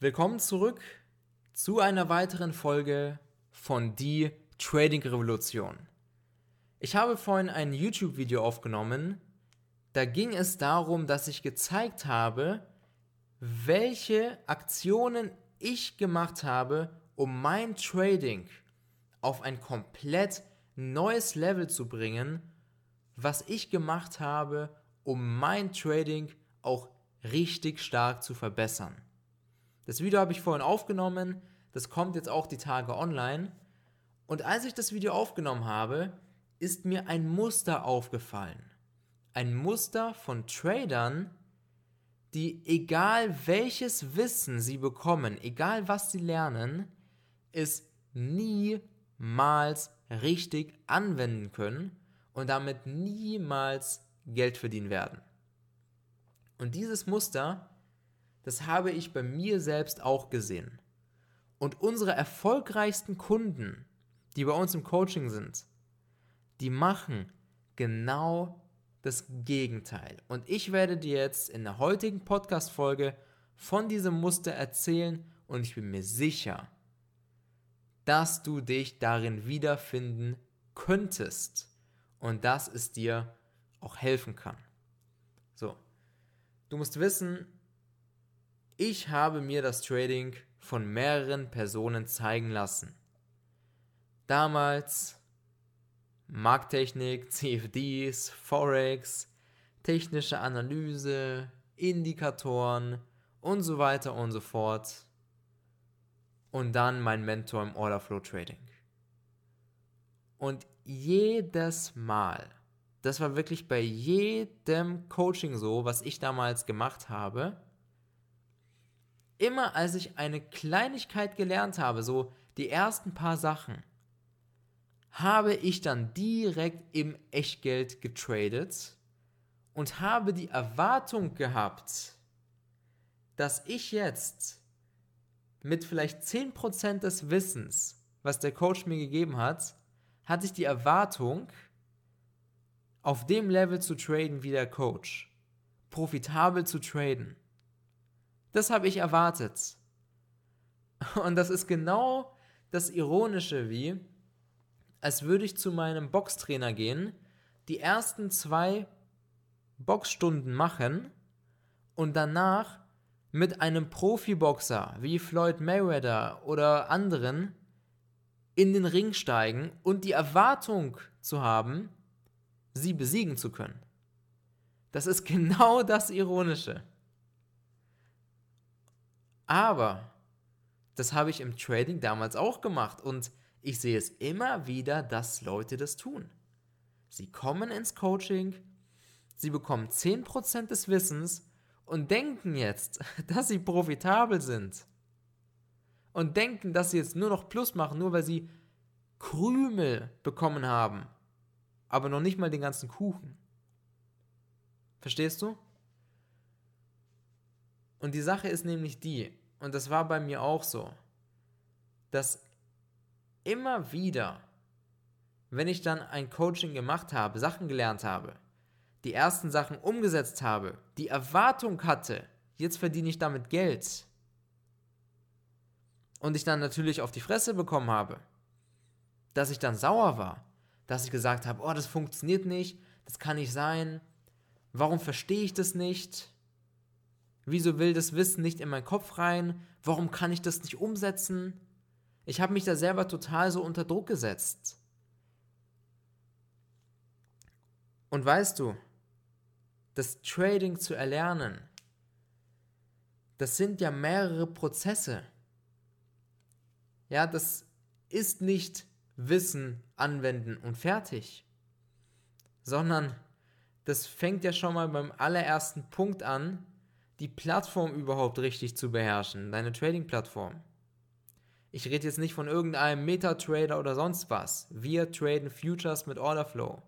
Willkommen zurück zu einer weiteren Folge von Die Trading Revolution. Ich habe vorhin ein YouTube-Video aufgenommen, da ging es darum, dass ich gezeigt habe, welche Aktionen ich gemacht habe, um mein Trading auf ein komplett neues Level zu bringen, was ich gemacht habe, um mein Trading auch richtig stark zu verbessern. Das Video habe ich vorhin aufgenommen, das kommt jetzt auch die Tage online. Und als ich das Video aufgenommen habe, ist mir ein Muster aufgefallen. Ein Muster von Tradern, die egal welches Wissen sie bekommen, egal was sie lernen, es niemals richtig anwenden können und damit niemals Geld verdienen werden. Und dieses Muster das habe ich bei mir selbst auch gesehen. Und unsere erfolgreichsten Kunden, die bei uns im Coaching sind, die machen genau das Gegenteil. Und ich werde dir jetzt in der heutigen Podcast-Folge von diesem Muster erzählen und ich bin mir sicher, dass du dich darin wiederfinden könntest und dass es dir auch helfen kann. So, du musst wissen, ich habe mir das Trading von mehreren Personen zeigen lassen. Damals Markttechnik, CFDs, Forex, technische Analyse, Indikatoren und so weiter und so fort. Und dann mein Mentor im Orderflow Trading. Und jedes Mal, das war wirklich bei jedem Coaching so, was ich damals gemacht habe, immer als ich eine Kleinigkeit gelernt habe, so die ersten paar Sachen, habe ich dann direkt im Echtgeld getradet und habe die Erwartung gehabt, dass ich jetzt mit vielleicht 10% des Wissens, was der Coach mir gegeben hat, hatte ich die Erwartung, auf dem Level zu traden wie der Coach, profitabel zu traden. Das habe ich erwartet. Und das ist genau das Ironische wie, als würde ich zu meinem Boxtrainer gehen, die ersten zwei Boxstunden machen und danach mit einem Profiboxer wie Floyd Mayweather oder anderen in den Ring steigen und die Erwartung zu haben, sie besiegen zu können. Das ist genau das Ironische. Aber das habe ich im Trading damals auch gemacht und ich sehe es immer wieder, dass Leute das tun. Sie kommen ins Coaching, sie bekommen 10% des Wissens und denken jetzt, dass sie profitabel sind. Und denken, dass sie jetzt nur noch Plus machen, nur weil sie Krümel bekommen haben, aber noch nicht mal den ganzen Kuchen. Verstehst du? Und die Sache ist nämlich die, und das war bei mir auch so, dass immer wieder, wenn ich dann ein Coaching gemacht habe, Sachen gelernt habe, die ersten Sachen umgesetzt habe, die Erwartung hatte, jetzt verdiene ich damit Geld, und ich dann natürlich auf die Fresse bekommen habe, dass ich dann sauer war, dass ich gesagt habe, oh, das funktioniert nicht, das kann nicht sein, warum verstehe ich das nicht? Wieso will das Wissen nicht in meinen Kopf rein? Warum kann ich das nicht umsetzen? Ich habe mich da selber total so unter Druck gesetzt. Und weißt du, das Trading zu erlernen, das sind ja mehrere Prozesse. Ja, das ist nicht Wissen anwenden und fertig, sondern das fängt ja schon mal beim allerersten Punkt an, die Plattform überhaupt richtig zu beherrschen, deine Trading-Plattform. Ich rede jetzt nicht von irgendeinem Metatrader oder sonst was. Wir traden Futures mit Orderflow.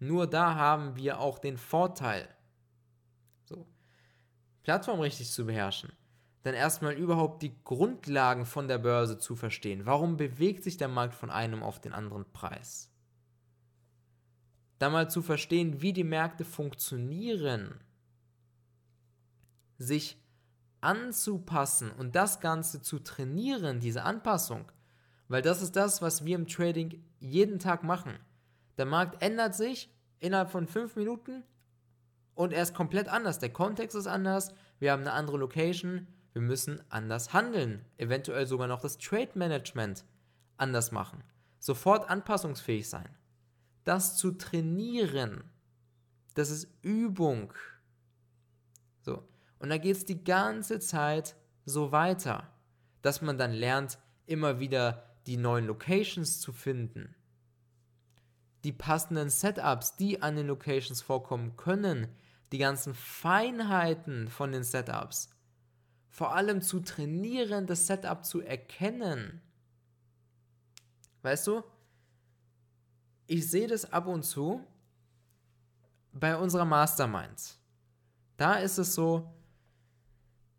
Nur da haben wir auch den Vorteil. So. Plattform richtig zu beherrschen. Dann erstmal überhaupt die Grundlagen von der Börse zu verstehen. Warum bewegt sich der Markt von einem auf den anderen Preis? Dann mal zu verstehen, wie die Märkte funktionieren sich anzupassen und das Ganze zu trainieren, diese Anpassung, weil das ist das, was wir im Trading jeden Tag machen. Der Markt ändert sich innerhalb von fünf Minuten und er ist komplett anders. Der Kontext ist anders, wir haben eine andere Location, wir müssen anders handeln, eventuell sogar noch das Trade Management anders machen, sofort anpassungsfähig sein. Das zu trainieren, das ist Übung. So. Und da geht es die ganze Zeit so weiter, dass man dann lernt, immer wieder die neuen Locations zu finden, die passenden Setups, die an den Locations vorkommen können, die ganzen Feinheiten von den Setups, vor allem zu trainieren, das Setup zu erkennen. Weißt du, ich sehe das ab und zu bei unserer Mastermind. Da ist es so,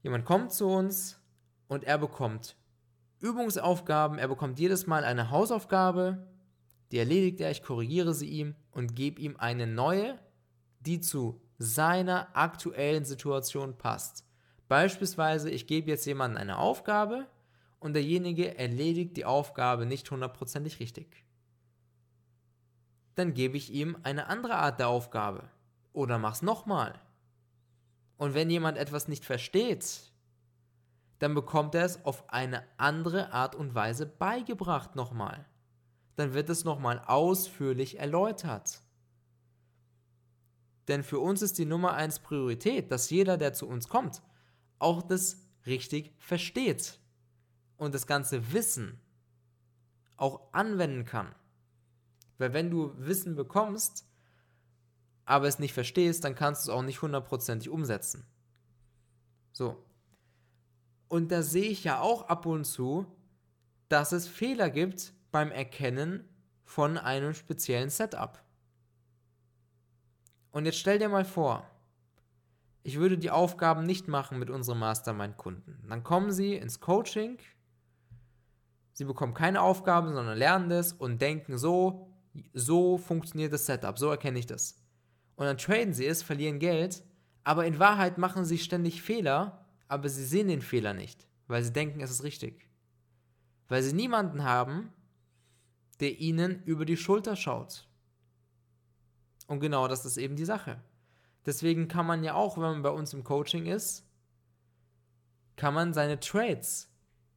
jemand kommt zu uns und er bekommt Übungsaufgaben, er bekommt jedes Mal eine Hausaufgabe, die erledigt er, ich korrigiere sie ihm und gebe ihm eine neue, die zu seiner aktuellen Situation passt. Beispielsweise, ich gebe jetzt jemandem eine Aufgabe und derjenige erledigt die Aufgabe nicht hundertprozentig richtig. Dann gebe ich ihm eine andere Art der Aufgabe oder mach's nochmal. Und wenn jemand etwas nicht versteht, dann bekommt er es auf eine andere Art und Weise beigebracht nochmal. Dann wird es nochmal ausführlich erläutert. Denn für uns ist die Nummer eins Priorität, dass jeder, der zu uns kommt, auch das richtig versteht und das ganze Wissen auch anwenden kann. Weil wenn du Wissen bekommst, aber es nicht verstehst, dann kannst du es auch nicht hundertprozentig umsetzen. So. Und da sehe ich ja auch ab und zu, dass es Fehler gibt beim Erkennen von einem speziellen Setup. Und jetzt stell dir mal vor, ich würde die Aufgaben nicht machen mit unseren Mastermind-Kunden. Dann kommen sie ins Coaching, sie bekommen keine Aufgaben, sondern lernen das und denken so, so funktioniert das Setup, so erkenne ich das. Und dann traden sie es, verlieren Geld, aber in Wahrheit machen sie ständig Fehler, aber sie sehen den Fehler nicht, weil sie denken, es ist richtig. Weil sie niemanden haben, der ihnen über die Schulter schaut. Und genau das ist eben die Sache. Deswegen kann man ja auch, wenn man bei uns im Coaching ist, kann man seine Trades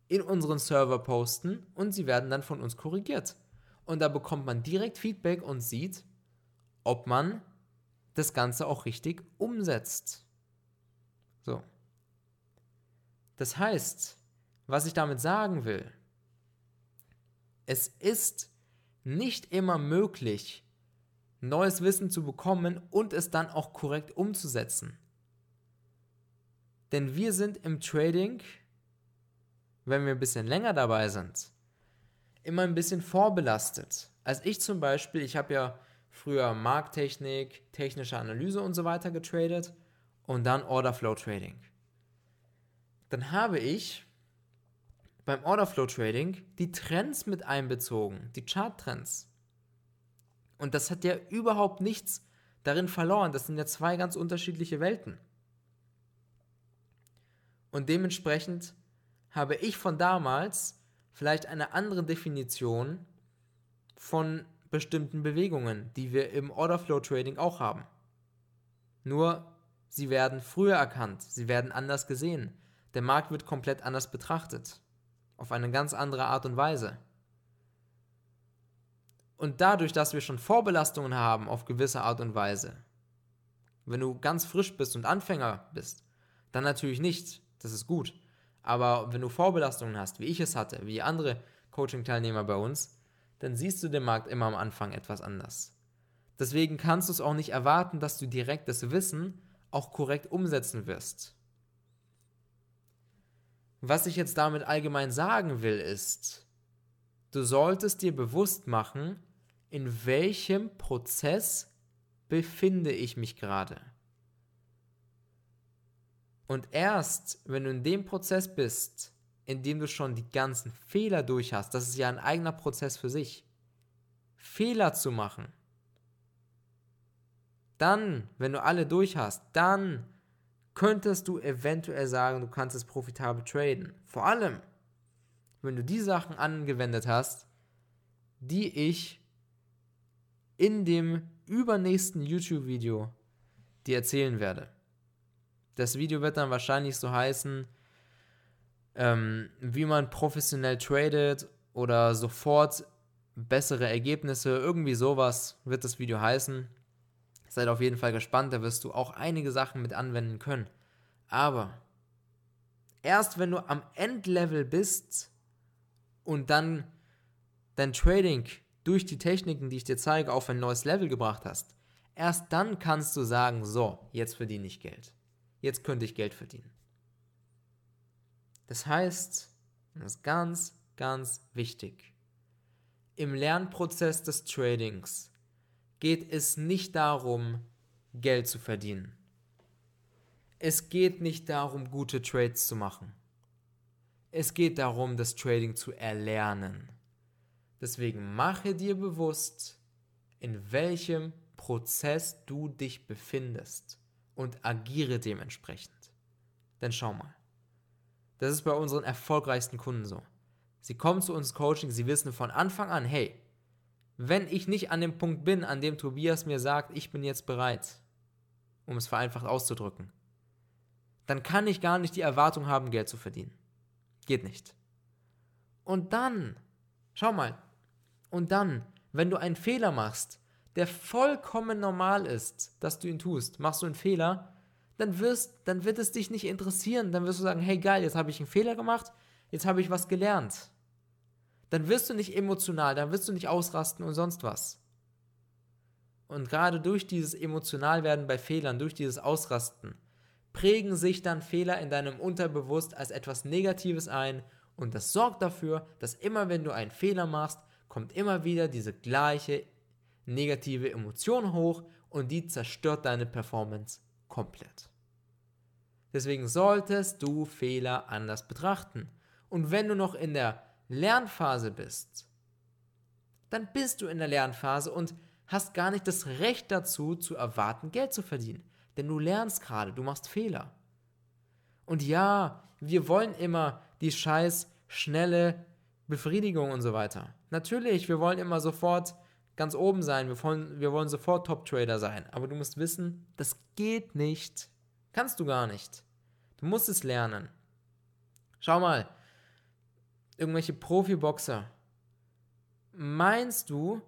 in unseren Server posten und sie werden dann von uns korrigiert. Und da bekommt man direkt Feedback und sieht, ob man das Ganze auch richtig umsetzt. So. Das heißt, was ich damit sagen will, es ist nicht immer möglich, neues Wissen zu bekommen und es dann auch korrekt umzusetzen. Denn wir sind im Trading, wenn wir ein bisschen länger dabei sind, immer ein bisschen vorbelastet. Als ich zum Beispiel, ich habe ja früher Markttechnik, technische Analyse und so weiter getradet und dann Orderflow Trading. Dann habe ich beim Orderflow Trading die Trends mit einbezogen, die Charttrends. Und das hat ja überhaupt nichts darin verloren. Das sind ja zwei ganz unterschiedliche Welten. Und dementsprechend habe ich von damals vielleicht eine andere Definition von bestimmten Bewegungen, die wir im Orderflow Trading auch haben. Nur sie werden früher erkannt, sie werden anders gesehen. Der Markt wird komplett anders betrachtet, auf eine ganz andere Art und Weise. Und dadurch, dass wir schon Vorbelastungen haben auf gewisse Art und Weise, wenn du ganz frisch bist und Anfänger bist, dann natürlich nicht, das ist gut. Aber wenn du Vorbelastungen hast, wie ich es hatte, wie andere Coaching-Teilnehmer bei uns, dann siehst du den Markt immer am Anfang etwas anders. Deswegen kannst du es auch nicht erwarten, dass du direkt das Wissen auch korrekt umsetzen wirst. Was ich jetzt damit allgemein sagen will, ist, du solltest dir bewusst machen, in welchem Prozess befinde ich mich gerade. Und erst, wenn du in dem Prozess bist, indem du schon die ganzen Fehler durch hast. Das ist ja ein eigener Prozess für sich. Fehler zu machen. Dann, wenn du alle durch hast, dann könntest du eventuell sagen, du kannst es profitabel traden. Vor allem, wenn du die Sachen angewendet hast, die ich in dem übernächsten YouTube-Video dir erzählen werde. Das Video wird dann wahrscheinlich so heißen, ähm, wie man professionell tradet oder sofort bessere Ergebnisse, irgendwie sowas wird das Video heißen. Seid auf jeden Fall gespannt, da wirst du auch einige Sachen mit anwenden können. Aber erst wenn du am Endlevel bist und dann dein Trading durch die Techniken, die ich dir zeige, auf ein neues Level gebracht hast, erst dann kannst du sagen, so, jetzt verdiene ich Geld. Jetzt könnte ich Geld verdienen. Das heißt, das ist ganz, ganz wichtig, im Lernprozess des Tradings geht es nicht darum, Geld zu verdienen. Es geht nicht darum, gute Trades zu machen. Es geht darum, das Trading zu erlernen. Deswegen mache dir bewusst, in welchem Prozess du dich befindest und agiere dementsprechend. Denn schau mal, das ist bei unseren erfolgreichsten Kunden so. Sie kommen zu uns Coaching, sie wissen von Anfang an, hey, wenn ich nicht an dem Punkt bin, an dem Tobias mir sagt, ich bin jetzt bereit, um es vereinfacht auszudrücken, dann kann ich gar nicht die Erwartung haben, Geld zu verdienen. Geht nicht. Und dann, schau mal, und dann, wenn du einen Fehler machst, der vollkommen normal ist, dass du ihn tust, machst du einen Fehler, dann, wirst, dann wird es dich nicht interessieren. Dann wirst du sagen, hey geil, jetzt habe ich einen Fehler gemacht, jetzt habe ich was gelernt. Dann wirst du nicht emotional, dann wirst du nicht ausrasten und sonst was. Und gerade durch dieses Emotionalwerden bei Fehlern, durch dieses Ausrasten, prägen sich dann Fehler in deinem Unterbewusst als etwas Negatives ein und das sorgt dafür, dass immer wenn du einen Fehler machst, kommt immer wieder diese gleiche negative Emotion hoch und die zerstört deine Performance komplett. Deswegen solltest du Fehler anders betrachten. Und wenn du noch in der Lernphase bist, dann bist du in der Lernphase und hast gar nicht das Recht dazu, zu erwarten, Geld zu verdienen. Denn du lernst gerade, du machst Fehler. Und ja, wir wollen immer die scheiß schnelle Befriedigung und so weiter. Natürlich, wir wollen immer sofort ganz oben sein, wir wollen, wir wollen sofort Top-Trader sein. Aber du musst wissen, das geht nicht. Kannst du gar nicht. Du musst es lernen. Schau mal, irgendwelche Profiboxer. Meinst du,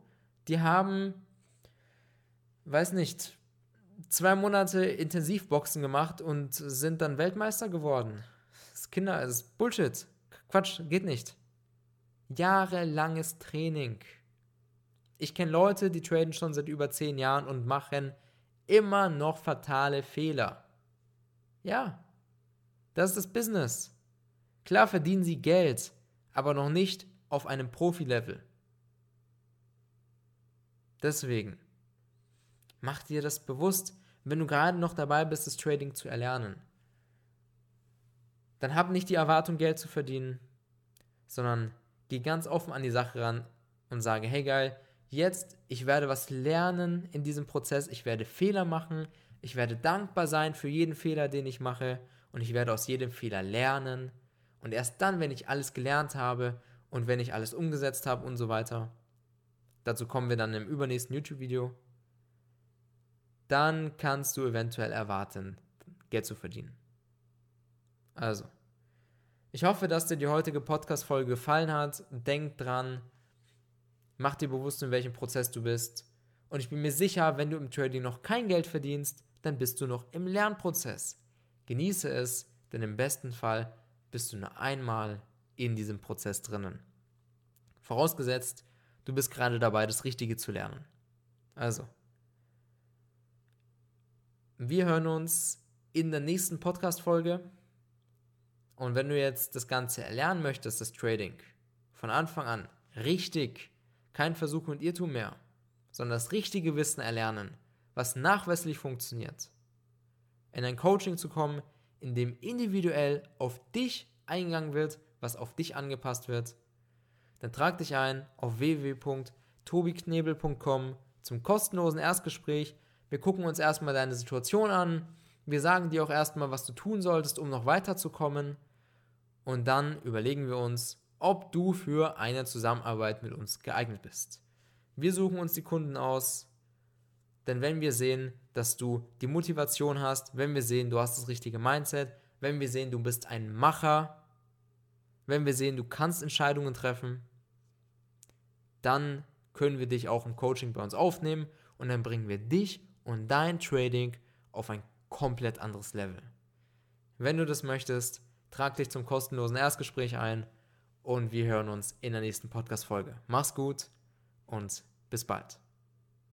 die haben, weiß nicht, zwei Monate Intensivboxen gemacht und sind dann Weltmeister geworden? Das ist Kinder, das ist Bullshit. Quatsch, geht nicht. Jahrelanges Training. Ich kenne Leute, die traden schon seit über zehn Jahren und machen immer noch fatale Fehler. Ja, das ist das Business. Klar verdienen sie Geld, aber noch nicht auf einem Profi-Level. Deswegen, mach dir das bewusst, wenn du gerade noch dabei bist, das Trading zu erlernen. Dann hab nicht die Erwartung, Geld zu verdienen, sondern geh ganz offen an die Sache ran und sage, hey geil, jetzt, ich werde was lernen in diesem Prozess, ich werde Fehler machen, ich werde dankbar sein für jeden Fehler, den ich mache und ich werde aus jedem Fehler lernen und erst dann, wenn ich alles gelernt habe und wenn ich alles umgesetzt habe und so weiter, dazu kommen wir dann im übernächsten YouTube-Video, dann kannst du eventuell erwarten, Geld zu verdienen. Also, ich hoffe, dass dir die heutige Podcast-Folge gefallen hat. Denk dran, mach dir bewusst, in welchem Prozess du bist. Und ich bin mir sicher, wenn du im Trading noch kein Geld verdienst, dann bist du noch im Lernprozess. Genieße es, denn im besten Fall bist du nur einmal in diesem Prozess drinnen. Vorausgesetzt, du bist gerade dabei, das Richtige zu lernen. Also, wir hören uns in der nächsten Podcast-Folge. Und wenn du jetzt das Ganze erlernen möchtest, das Trading, von Anfang an richtig, kein Versuch und Irrtum mehr, sondern das richtige Wissen erlernen, was nachweislich funktioniert, in ein Coaching zu kommen, in dem individuell auf dich eingegangen wird, was auf dich angepasst wird, dann trag dich ein auf www.tobiknebel.com zum kostenlosen Erstgespräch. Wir gucken uns erstmal deine Situation an. Wir sagen dir auch erstmal, was du tun solltest, um noch weiterzukommen. Und dann überlegen wir uns, ob du für eine Zusammenarbeit mit uns geeignet bist. Wir suchen uns die Kunden aus, denn wenn wir sehen, dass du die Motivation hast, wenn wir sehen, du hast das richtige Mindset, wenn wir sehen, du bist ein Macher, wenn wir sehen, du kannst Entscheidungen treffen, dann können wir dich auch im Coaching bei uns aufnehmen und dann bringen wir dich und dein Trading auf ein komplett anderes Level. Wenn du das möchtest, trag dich zum kostenlosen Erstgespräch ein und wir hören uns in der nächsten Podcast-Folge. Mach's gut und bis bald.